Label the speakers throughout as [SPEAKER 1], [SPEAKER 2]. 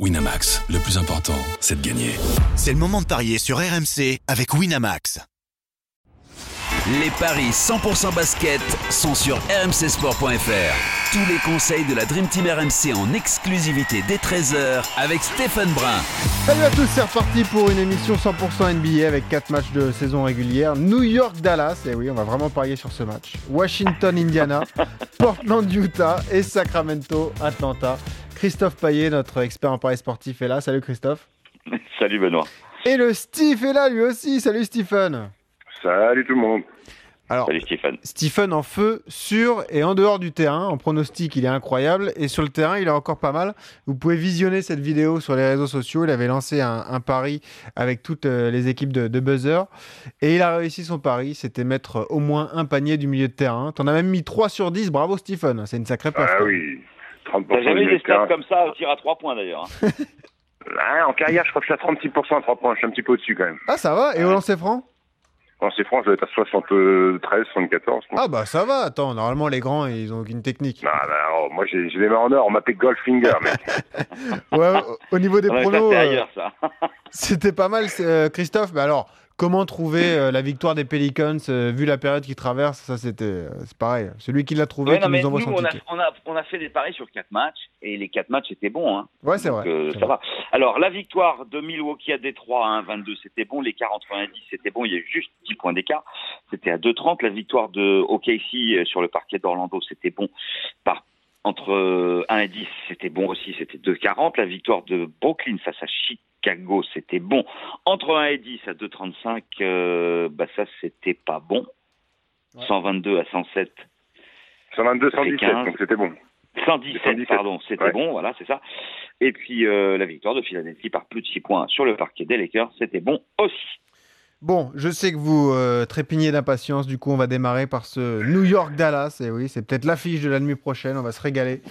[SPEAKER 1] Winamax, le plus important, c'est de gagner.
[SPEAKER 2] C'est le moment de parier sur RMC avec Winamax.
[SPEAKER 3] Les paris 100% basket sont sur rmcsport.fr. Tous les conseils de la Dream Team RMC en exclusivité dès 13h avec Stephen Brun.
[SPEAKER 4] Salut à tous, c'est reparti pour une émission 100% NBA avec 4 matchs de saison régulière. New York-Dallas, et oui, on va vraiment parier sur ce match. Washington-Indiana, Portland-Utah et Sacramento-Atlanta. Christophe Paillet, notre expert en paris sportif, est là. Salut Christophe.
[SPEAKER 5] Salut Benoît.
[SPEAKER 4] Et le Steve est là lui aussi. Salut Stephen.
[SPEAKER 6] Salut tout le monde.
[SPEAKER 4] Alors,
[SPEAKER 5] Salut Stephen.
[SPEAKER 4] Stephen en feu sur et en dehors du terrain. En pronostic, il est incroyable. Et sur le terrain, il est encore pas mal. Vous pouvez visionner cette vidéo sur les réseaux sociaux. Il avait lancé un, un pari avec toutes euh, les équipes de, de, buzzer. Et il a réussi son pari. C'était mettre au moins un panier du milieu de terrain. T'en as même mis 3 sur 10. Bravo Stephen. C'est une sacrée perf.
[SPEAKER 6] Ah oui. 30%
[SPEAKER 5] T'as jamais des stats comme ça au tir à 3 points d'ailleurs. hein.
[SPEAKER 6] Ah, en carrière, je crois que je suis à 36% à 3 points. Je suis un petit peu au-dessus quand même.
[SPEAKER 4] Ah, ça va. Et au lancer franc?
[SPEAKER 6] Quand c'est franc, je dois être à 73, 74.
[SPEAKER 4] Ah, bah ça va. Attends, normalement, les grands, ils ont aucune technique.
[SPEAKER 6] Ah, bah, oh, moi, j'ai j'ai des mains en or. On m'appelle Goldfinger, mec.
[SPEAKER 4] Ouais, au- au niveau des pronos. euh,
[SPEAKER 5] ailleurs ça.
[SPEAKER 4] C'était pas mal, c'est, euh, Christophe. Mais alors, comment trouver euh, la victoire des Pelicans euh, vu la période qu'ils traversent Ça, c'était, euh, c'est pareil. Celui qui l'a trouvé,
[SPEAKER 5] Ouais,
[SPEAKER 4] qui
[SPEAKER 5] non,
[SPEAKER 4] nous envoie
[SPEAKER 5] nous,
[SPEAKER 4] son
[SPEAKER 5] on a, on, a, on a fait des paris sur 4 matchs et les 4 matchs étaient bons. Hein.
[SPEAKER 4] Ouais, c'est vrai.
[SPEAKER 5] ça
[SPEAKER 4] vrai.
[SPEAKER 5] va. Alors, la victoire de Milwaukee à Détroit à 1,22, c'était bon. Les 40-90, c'était bon. Il y a eu juste 10 points d'écart. C'était à 2,30. La victoire de OKC sur le parquet d'Orlando, c'était bon. Par, entre euh, 1 et 10, c'était bon aussi. C'était 2,40. La victoire de Brooklyn face à Chicago, c'était bon. Entre 1 et 10 à 2,35, euh, bah ça, c'était pas bon.
[SPEAKER 4] Ouais.
[SPEAKER 5] 122 à 107.
[SPEAKER 6] 122,
[SPEAKER 5] Ça fait
[SPEAKER 6] 117,
[SPEAKER 5] 15.
[SPEAKER 6] donc c'était bon.
[SPEAKER 5] 117,
[SPEAKER 6] 117,
[SPEAKER 5] pardon, c'était
[SPEAKER 6] ouais.
[SPEAKER 5] bon, voilà, c'est ça. Et puis euh, la victoire de Philadelphie par plus de 6 points sur le parquet des Lakers, c'était bon aussi.
[SPEAKER 4] Bon, je sais que vous euh, trépignez d'impatience. Du coup, on va démarrer par ce New York-Dallas. Et oui, c'est peut-être l'affiche de la nuit prochaine. On va se régaler.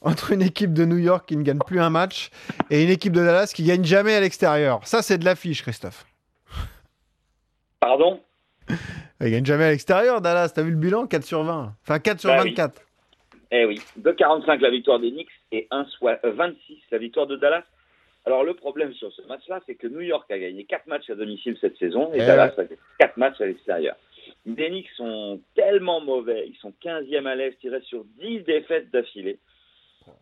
[SPEAKER 4] Entre une équipe de New York qui ne gagne plus un match et une équipe de Dallas qui gagne jamais à l'extérieur. Ça, c'est de l'affiche, Christophe.
[SPEAKER 5] Pardon?
[SPEAKER 4] Ils gagnent jamais à l'extérieur, Dallas. T'as vu le bilan? 4 sur 20. Enfin, 4 sur
[SPEAKER 5] Bah oui.
[SPEAKER 4] 24.
[SPEAKER 5] Eh oui, 2,45 la victoire des Knicks et 1, soit, euh, 26 la victoire de Dallas. Alors le problème sur ce match-là, c'est que New York a gagné 4 matchs à domicile cette saison et
[SPEAKER 4] Eh
[SPEAKER 5] Dallas a gagné 4 matchs à l'extérieur. Les Knicks sont tellement mauvais, ils sont 15e à l'Est, ils restent sur 10 défaites d'affilée,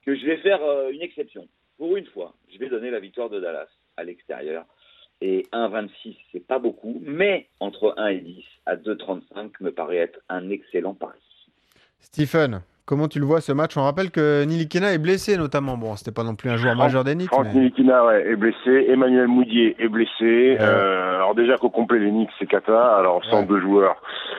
[SPEAKER 5] que je vais faire euh, une exception. Pour une fois, je vais donner la victoire de Dallas à l'extérieur. Et 1,26, c'est pas beaucoup, mais entre 1 et 10 à 2,35 me paraît être un excellent pari.
[SPEAKER 4] Stephen, comment tu le vois ce match? On rappelle que Nilikina est blessé notamment. Bon, c'était pas non plus un joueur majeur des Knicks.
[SPEAKER 6] Franck
[SPEAKER 4] mais-
[SPEAKER 6] Nilikina ouais, est blessé. Emmanuel Moudier est blessé. Euh, alors déjà qu'au complet, les Knicks, c'est cata. Alors sans
[SPEAKER 4] Ouais.
[SPEAKER 6] deux joueurs,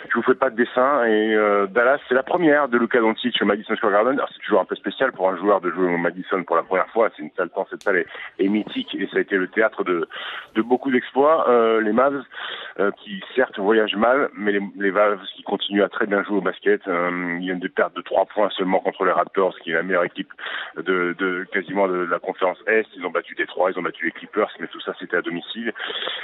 [SPEAKER 6] je vous fais pas de dessin. Et euh, Dallas, c'est la première de Luka Doncic au Madison Square Garden. Alors c'est toujours un peu spécial pour un joueur de jouer au Madison pour la première fois. C'est une salle temps, cette salle est, est mythique et ça a été le théâtre de, de beaucoup d'exploits. Euh, les Mavs, euh, qui certes voyagent mal, mais les, les Mavs qui continuent à très bien jouer au basket. Euh, ils viennent de perdre de trois points seulement contre les Raptors, qui est la meilleure équipe de, de quasiment de la conférence Est. Ils ont battu Détroit, ils ont battu les Clippers, mais tout ça c'était à domicile.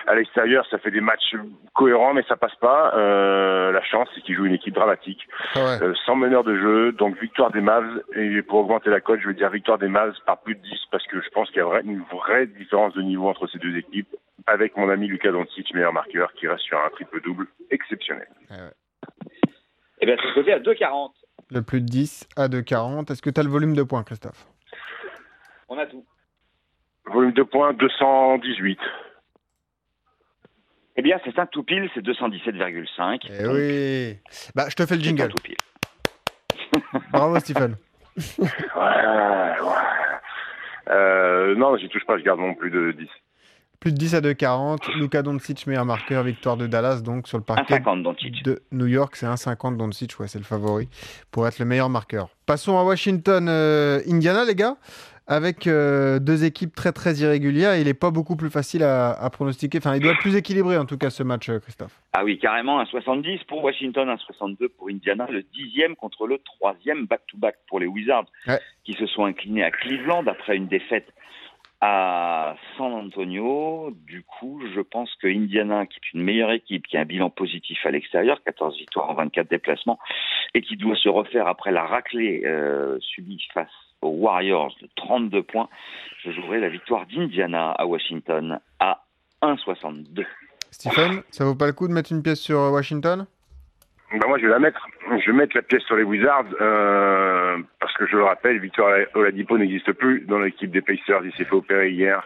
[SPEAKER 6] À l'extérieur, ça fait des matchs cohérents, mais ça passe pas. Euh, la chance, c'est qu'ils jouent une équipe dramatique,
[SPEAKER 4] Ah ouais.
[SPEAKER 6] euh, sans meneur de jeu, donc victoire des Mavs. Et pour augmenter la cote, je vais dire victoire des Mavs par plus de 10, parce que je pense qu'il y a une vraie différence de niveau entre ces deux équipes, avec mon ami Lucas Doncic, meilleur marqueur, qui reste sur un triple-double exceptionnel.
[SPEAKER 5] Eh bien, c'est coté à 2,40.
[SPEAKER 4] Le plus de 10 à 2,40. Est-ce que tu as le volume de points, Christophe?
[SPEAKER 5] On a tout.
[SPEAKER 6] Volume de points, 218.
[SPEAKER 5] Eh bien, c'est un tout pile, c'est 217,5.
[SPEAKER 4] Eh oui Bah, je te fais le
[SPEAKER 5] un
[SPEAKER 4] jingle.
[SPEAKER 5] tout pile.
[SPEAKER 4] Bravo, Stephen.
[SPEAKER 6] Ouais, ouais. Euh, non, j'y touche pas, je garde mon plus de 10.
[SPEAKER 4] Plus de 10 à 2,40. Luka Doncic, meilleur marqueur, victoire de Dallas, donc sur le parquet
[SPEAKER 5] 1,50 Doncic.
[SPEAKER 4] de New York. C'est 1,50 Doncic, ouais, c'est le favori pour être le meilleur marqueur. Passons à Washington, euh, Indiana, les gars, avec euh, deux équipes très très irrégulières. Il n'est pas beaucoup plus facile à, à pronostiquer. Enfin, il doit être plus équilibré en tout cas ce match, euh, Christophe.
[SPEAKER 5] Ah oui, carrément, un 70 pour Washington, un 62 pour Indiana, le dixième contre le troisième back-to-back pour les Wizards,
[SPEAKER 4] Ouais.
[SPEAKER 5] qui se sont inclinés à Cleveland après une défaite à San Antonio. Du coup, je pense que Indiana, qui est une meilleure équipe, qui a un bilan positif à l'extérieur, 14 victoires en 24 déplacements, et qui doit se refaire après la raclée euh, subie face aux Warriors de 32 points. Je jouerai la victoire d'Indiana à Washington à 1,62.
[SPEAKER 4] Stephen, ça vaut pas le coup de mettre une pièce sur Washington?
[SPEAKER 6] Bah moi, je vais la mettre. Je vais mettre la pièce sur les Wizards euh, parce que je le rappelle, Victor Oladipo n'existe plus dans l'équipe des Pacers. Il s'est fait opérer hier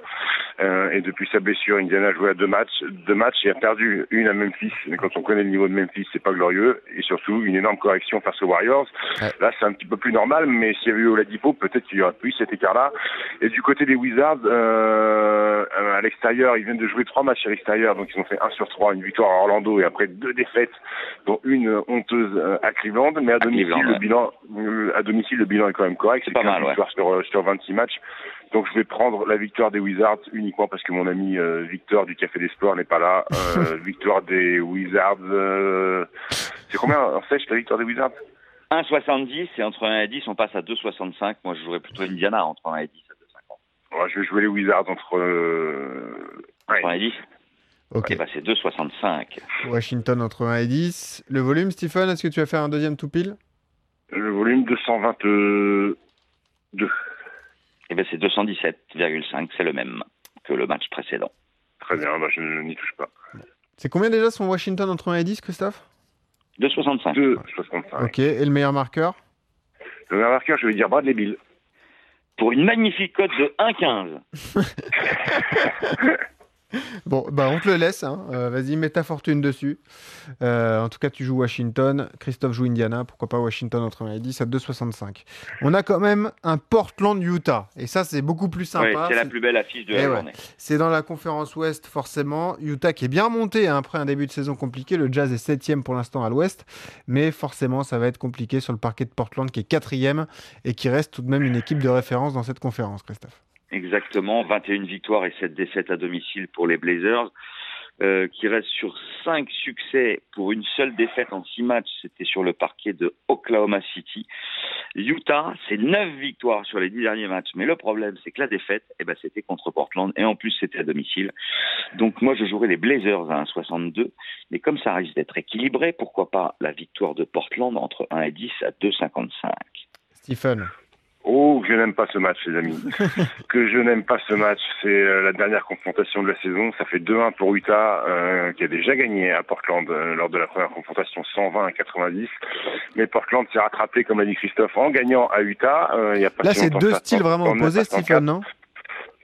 [SPEAKER 6] euh, et depuis sa blessure, Indiana a joué à deux matchs, deux matchs et a perdu une à Memphis. Mais quand on connaît le niveau de Memphis, c'est pas glorieux et surtout une énorme correction face aux Warriors. Là, c'est un petit peu plus normal, mais s'il y avait eu Oladipo, peut-être qu'il y aurait plus cet écart-là. Et du côté des Wizards, euh, à l'extérieur, ils viennent de jouer trois matchs à l'extérieur, donc ils ont fait un sur trois, une victoire à Orlando et après deux défaites, dont une honteuse euh, à Cleveland, mais à, domicile, le bilan, euh, à domicile, le bilan est quand même correct.
[SPEAKER 5] C'est pas mal, ouais.
[SPEAKER 6] sur, euh, sur 26 matchs. Donc je vais prendre la victoire des Wizards uniquement parce que mon ami Victor du Café des Sports n'est pas là. victoire des Wizards. C'est combien en sèche la victoire des Wizards?
[SPEAKER 5] 1,70 et entre 1 et 10 on passe à 2,65. Moi je jouerais plutôt Indiana entre 1 et 10 à
[SPEAKER 6] 2,50. Ouais, je vais jouer les Wizards entre,
[SPEAKER 5] entre 1 et 10.
[SPEAKER 4] Ok.
[SPEAKER 5] bah c'est 2,65.
[SPEAKER 4] Washington entre 1 et 10. Le volume, Stephen, est-ce que tu vas faire un deuxième tout pile?
[SPEAKER 6] Le volume 222.
[SPEAKER 5] Ben c'est 217,5, c'est le même que le match précédent.
[SPEAKER 6] Très bien, bah je n'y touche pas.
[SPEAKER 4] C'est combien déjà son Washington entre 1 et 10, Christophe?
[SPEAKER 5] 2,65.
[SPEAKER 6] 2,65.
[SPEAKER 4] Ok, et le meilleur marqueur?
[SPEAKER 6] Le meilleur marqueur, je vais dire Bradley Bill.
[SPEAKER 5] Pour une magnifique cote de 1,15.
[SPEAKER 4] Bon, bah on te le laisse. Hein. Euh, Vas-y, mets ta fortune dessus. Euh, en tout cas, tu joues Washington. Christophe joue Indiana. Pourquoi pas Washington entre 1 et 10 à 2,65. On a quand même un Portland-Utah. Et ça, c'est beaucoup plus sympa.
[SPEAKER 5] Ouais, c'est la plus belle affiche de la
[SPEAKER 4] Eh ouais.
[SPEAKER 5] journée.
[SPEAKER 4] C'est dans la conférence Ouest, forcément. Utah qui est bien remonté hein, après un début de saison compliqué. Le Jazz est septième pour l'instant à l'Ouest. Mais forcément, ça va être compliqué sur le parquet de Portland qui est quatrième et qui reste tout de même une équipe de référence dans cette conférence, Christophe.
[SPEAKER 5] Exactement, 21 victoires et 7 défaites à domicile pour les Blazers, euh, qui restent sur 5 succès pour une seule défaite en 6 matchs, c'était sur le parquet de Oklahoma City. Utah, c'est 9 victoires sur les 10 derniers matchs, mais le problème, c'est que la défaite, eh ben, c'était contre Portland, et en plus, c'était à domicile. Donc moi, je jouerais les Blazers à 1,62, mais comme ça risque d'être équilibré, pourquoi pas la victoire de Portland entre 1 et 10 à 2,55
[SPEAKER 4] Stephen.
[SPEAKER 6] Oh, que je n'aime pas ce match, les amis. que je n'aime pas ce match. C'est euh, la dernière confrontation de la saison. Ça fait 2-1 pour Utah, euh, qui a déjà gagné à Portland euh, lors de la première confrontation 120 à 90. Mais Portland s'est rattrapé, comme a dit Christophe, en gagnant à Utah. Euh, il y a pas
[SPEAKER 4] Là,
[SPEAKER 6] si
[SPEAKER 4] c'est deux styles vraiment
[SPEAKER 6] 109 à
[SPEAKER 4] opposés,
[SPEAKER 6] 104.
[SPEAKER 4] Stephen, non?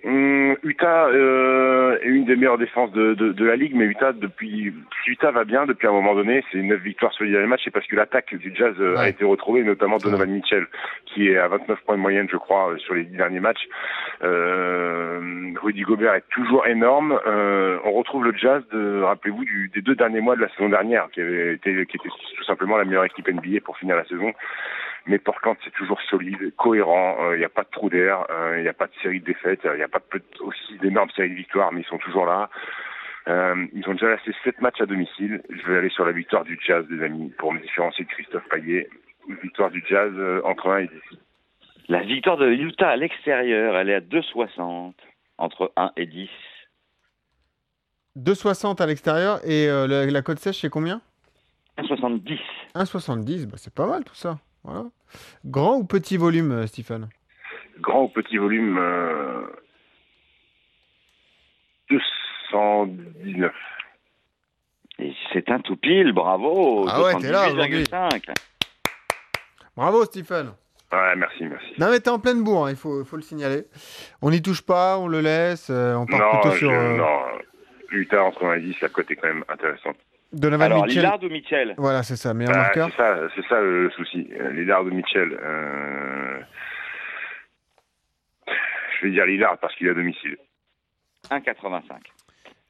[SPEAKER 6] Hum, Utah euh, est une des meilleures défenses de, de, de la ligue, mais Utah depuis Utah va bien depuis un moment donné. C'est neuf victoires sur les derniers matchs, c'est parce que l'attaque du Jazz euh, a été retrouvée, notamment Donovan Mitchell, qui est à 29 points de moyenne, je crois, euh, sur les dix derniers matchs. Euh, Rudy Gobert est toujours énorme. Euh, on retrouve le Jazz, de, rappelez-vous, du, des deux derniers mois de la saison dernière, qui avait été, qui était tout simplement la meilleure équipe NBA pour finir la saison. Mais Portland, c'est toujours solide, cohérent. Il n'y a pas de trou d'air, il n'y a pas de série de défaites, il n'y a pas de, aussi d'énormes séries de victoires, mais ils sont toujours là. Euh, ils ont déjà laissé 7 matchs à domicile. Je vais aller sur la victoire du Jazz, les amis, pour me différencier de Christophe Payet. Une victoire du Jazz euh, entre 1 et 10.
[SPEAKER 5] La victoire de Utah à l'extérieur, elle est à 2,60 entre 1 et 10.
[SPEAKER 4] 2,60 à l'extérieur et euh, la, la cote sèche, c'est combien?
[SPEAKER 5] 1,70.
[SPEAKER 4] 1,70, bah, c'est pas mal tout ça. Voilà. Grand ou petit volume, euh, Stephen
[SPEAKER 6] Grand ou petit volume euh, 219.
[SPEAKER 5] Et c'est un tout pile, bravo.
[SPEAKER 4] Ah ouais, t'es là aujourd'hui.
[SPEAKER 5] 218,5.
[SPEAKER 4] Bravo, Stephen.
[SPEAKER 6] Ouais, merci, merci.
[SPEAKER 4] Non, mais t'es en pleine bourre, hein, il faut, faut le signaler. On n'y touche pas, on le laisse, euh, on part
[SPEAKER 6] Non,
[SPEAKER 4] plutôt
[SPEAKER 6] je-
[SPEAKER 4] sur euh,
[SPEAKER 6] non, Utah entre 1 et 10, la cote est quand même intéressante.
[SPEAKER 4] Donovan
[SPEAKER 5] Alors,
[SPEAKER 4] Mitchell.
[SPEAKER 5] Lillard ou Mitchell
[SPEAKER 4] Voilà, c'est ça, meilleur
[SPEAKER 6] Ah,
[SPEAKER 4] marqueur.
[SPEAKER 6] c'est ça, c'est ça le souci. Euh, Lillard ou Mitchell. Euh... Je vais dire Lillard parce qu'il est à domicile.
[SPEAKER 5] 1,85.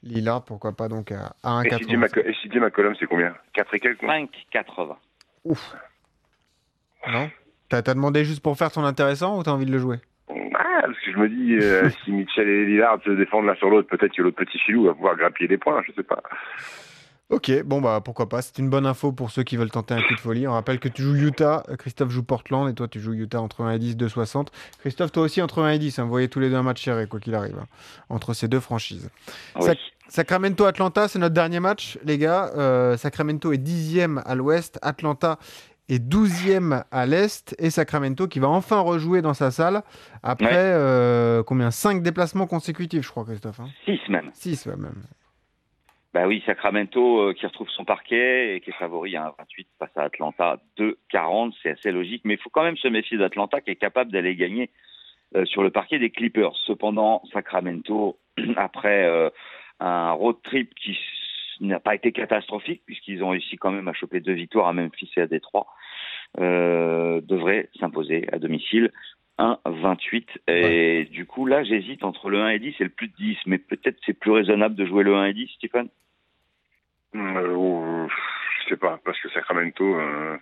[SPEAKER 4] Lillard, pourquoi pas donc à, à
[SPEAKER 6] Et CJ
[SPEAKER 4] 1,80.
[SPEAKER 6] Mac- et CJ McCollum, c'est combien? 4 et quelques non?
[SPEAKER 5] 5,80.
[SPEAKER 4] Ouf. Non? T'as t'as demandé juste pour faire ton intéressant ou t'as envie de le jouer?
[SPEAKER 6] Ah, parce que je me dis, euh, si Mitchell et Lillard se défendent l'un sur l'autre, peut-être que l'autre petit filou va pouvoir grappiller des points, je sais pas.
[SPEAKER 4] Ok, bon bah pourquoi pas, c'est une bonne info pour ceux qui veulent tenter un coup de folie. On rappelle que tu joues Utah, euh, Christophe joue Portland et toi tu joues Utah entre 1 et 10, 2,60. Christophe, toi aussi entre 1 et 10, hein, vous voyez tous les deux un match serré quoi qu'il arrive, hein, entre ces deux franchises.
[SPEAKER 5] Oui.
[SPEAKER 4] Sac- Sacramento-Atlanta, c'est notre dernier match, les gars. Euh, Sacramento est dixième à l'ouest, Atlanta est 12e à l'Est et Sacramento qui va enfin rejouer dans sa salle après
[SPEAKER 5] Ouais.
[SPEAKER 4] euh, combien? 5 déplacements consécutifs, je crois, Christophe. Hein
[SPEAKER 5] 6 même.
[SPEAKER 4] 6 même.
[SPEAKER 5] Bah oui, Sacramento euh, qui retrouve son parquet et qui est favori à 1,28 face à Atlanta 2,40, c'est assez logique. Mais il faut quand même se méfier d'Atlanta qui est capable d'aller gagner euh, sur le parquet des Clippers. Cependant, Sacramento, après euh, un road trip qui n'a pas été catastrophique puisqu'ils ont réussi quand même à choper deux victoires à Memphis et à Détroit, euh, devrait s'imposer à domicile. 1,28 et du coup là j'hésite entre le 1 et 10 et le plus de 10 mais peut-être c'est plus raisonnable de jouer le 1 et 10 Stéphane?
[SPEAKER 6] Euh, oh, je sais pas, parce que Sacramento, euh,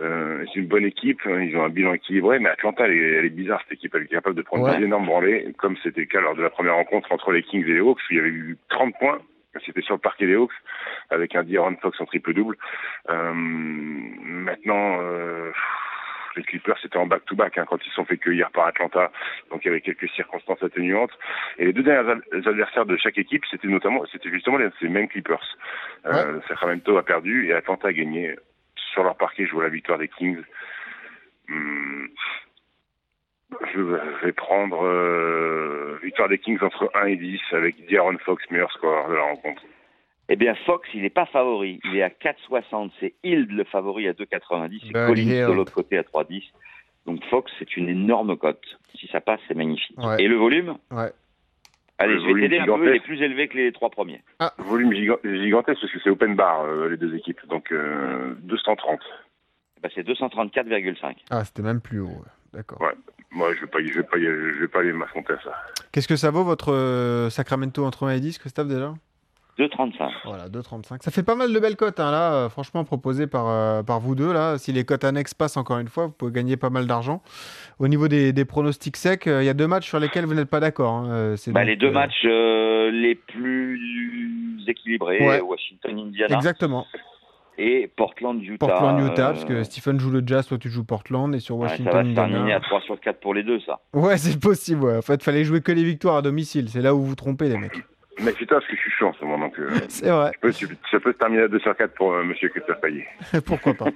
[SPEAKER 6] euh, c'est une bonne équipe, hein, ils ont un bilan équilibré, mais Atlanta, elle est, elle est bizarre, cette équipe, elle est capable de prendre
[SPEAKER 4] Ouais.
[SPEAKER 6] des énormes branlées, comme c'était le cas lors de la première rencontre entre les Kings et les Hawks, où il y avait eu 30 points, c'était sur le parquet des Hawks, avec un D'Aaron Fox en triple-double. Euh, maintenant, euh, les Clippers, c'était en back-to-back hein, quand ils se sont fait cueillir par Atlanta, donc il y avait quelques circonstances atténuantes. Et les deux derniers ad- adversaires de chaque équipe, c'était notamment, c'était justement les, ces mêmes Clippers. Euh, Sacramento a perdu et Atlanta a gagné. Sur leur parquet, je vois la victoire des Kings. Hum, je vais prendre euh, victoire des Kings entre 1 et 10 avec D'Aaron Fox, meilleur score de la rencontre.
[SPEAKER 5] Eh bien, Fox, il n'est pas favori. Il est à 4,60. C'est Hild le favori à 2,90. Et
[SPEAKER 4] Buddy
[SPEAKER 5] Collins de l'autre côté à 3,10. Donc Fox, c'est une énorme cote. Si ça passe, c'est magnifique.
[SPEAKER 4] Ouais.
[SPEAKER 5] Et le volume
[SPEAKER 4] Ouais.
[SPEAKER 5] Allez,
[SPEAKER 6] Le
[SPEAKER 5] je vais
[SPEAKER 6] volume
[SPEAKER 5] t'aider un peu. Il est plus élevé que les trois premiers.
[SPEAKER 6] Volume giga- gigantesque parce que c'est open bar euh, les deux équipes, donc euh, 230.
[SPEAKER 5] Bah, c'est 234,5.
[SPEAKER 4] Ah, c'était même plus haut. ouais. D'accord.
[SPEAKER 6] Ouais. Moi, je vais pas, y- je vais pas, y- je vais pas aller m'affronter à ça.
[SPEAKER 4] Qu'est-ce que ça vaut votre euh, Sacramento entre 1 et 10, Christophe, déjà?
[SPEAKER 5] 2,35.
[SPEAKER 4] Voilà, 2,35. Ça fait pas mal de belles cotes, hein, là, euh, franchement, proposées par, euh, par vous deux. Là. Si les cotes annexes passent encore une fois, vous pouvez gagner pas mal d'argent. Au niveau des, des pronostics secs, euh, il y a deux matchs sur lesquels vous n'êtes pas d'accord. hein.
[SPEAKER 5] Bah,
[SPEAKER 4] donc,
[SPEAKER 5] les deux matchs les plus équilibrés,
[SPEAKER 4] Ouais.
[SPEAKER 5] Washington-Indiana
[SPEAKER 4] Exactement.
[SPEAKER 5] et Portland-Utah.
[SPEAKER 4] Portland-Utah, parce que Stephen joue le Jazz, toi tu joues Portland, et sur
[SPEAKER 5] ouais, ça va se terminer à 3 sur 4 pour les deux, ça.
[SPEAKER 4] Ouais, c'est possible. Ouais. En fait, fallait jouer que les victoires à domicile. C'est là où vous vous trompez, les mecs.
[SPEAKER 6] Mais c'est toi parce que je suis chaud en ce moment, donc euh,
[SPEAKER 4] C'est vrai.
[SPEAKER 6] je peux- ça peut se terminer à 2 sur 4 pour euh, Monsieur Christophe Payet.
[SPEAKER 4] Pourquoi pas.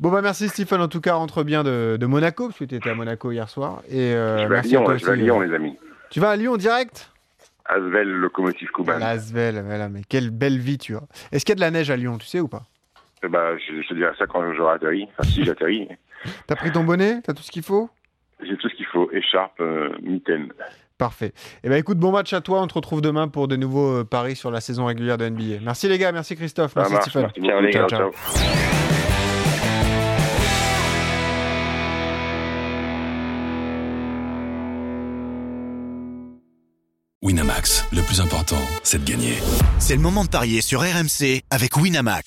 [SPEAKER 4] bon, bah merci Stephen. En tout cas, rentre bien de, de Monaco, parce que tu étais à Monaco hier soir. Et euh,
[SPEAKER 6] je vais à
[SPEAKER 4] merci
[SPEAKER 6] Lyon,
[SPEAKER 4] à toi
[SPEAKER 6] là, je vais à Lyon,
[SPEAKER 4] euh.
[SPEAKER 6] les amis.
[SPEAKER 4] Tu vas à Lyon direct?
[SPEAKER 6] Asvel, locomotive Kuban.
[SPEAKER 4] L'Asvel, voilà, mais quelle belle vie tu as. Est-ce qu'il y a de la neige à Lyon, tu sais ou pas?
[SPEAKER 6] Ben, je, je te dirai ça quand j'aurai atterri. Enfin, si j'atterris,
[SPEAKER 4] T'as pris ton bonnet? T'as tout ce qu'il faut?
[SPEAKER 6] J'ai tout ce qu'il faut. Écharpe, euh, mitaine.
[SPEAKER 4] Parfait. Eh ben écoute, bon match à toi. On te retrouve demain pour de nouveaux euh, paris sur la saison régulière de NBA. Merci les gars, merci Christophe, merci Stephen.
[SPEAKER 6] merci
[SPEAKER 5] Ciao, les
[SPEAKER 4] gars.
[SPEAKER 6] ciao. ciao.
[SPEAKER 1] Winamax, le plus important, c'est de gagner.
[SPEAKER 2] C'est le moment de parier sur RMC avec Winamax.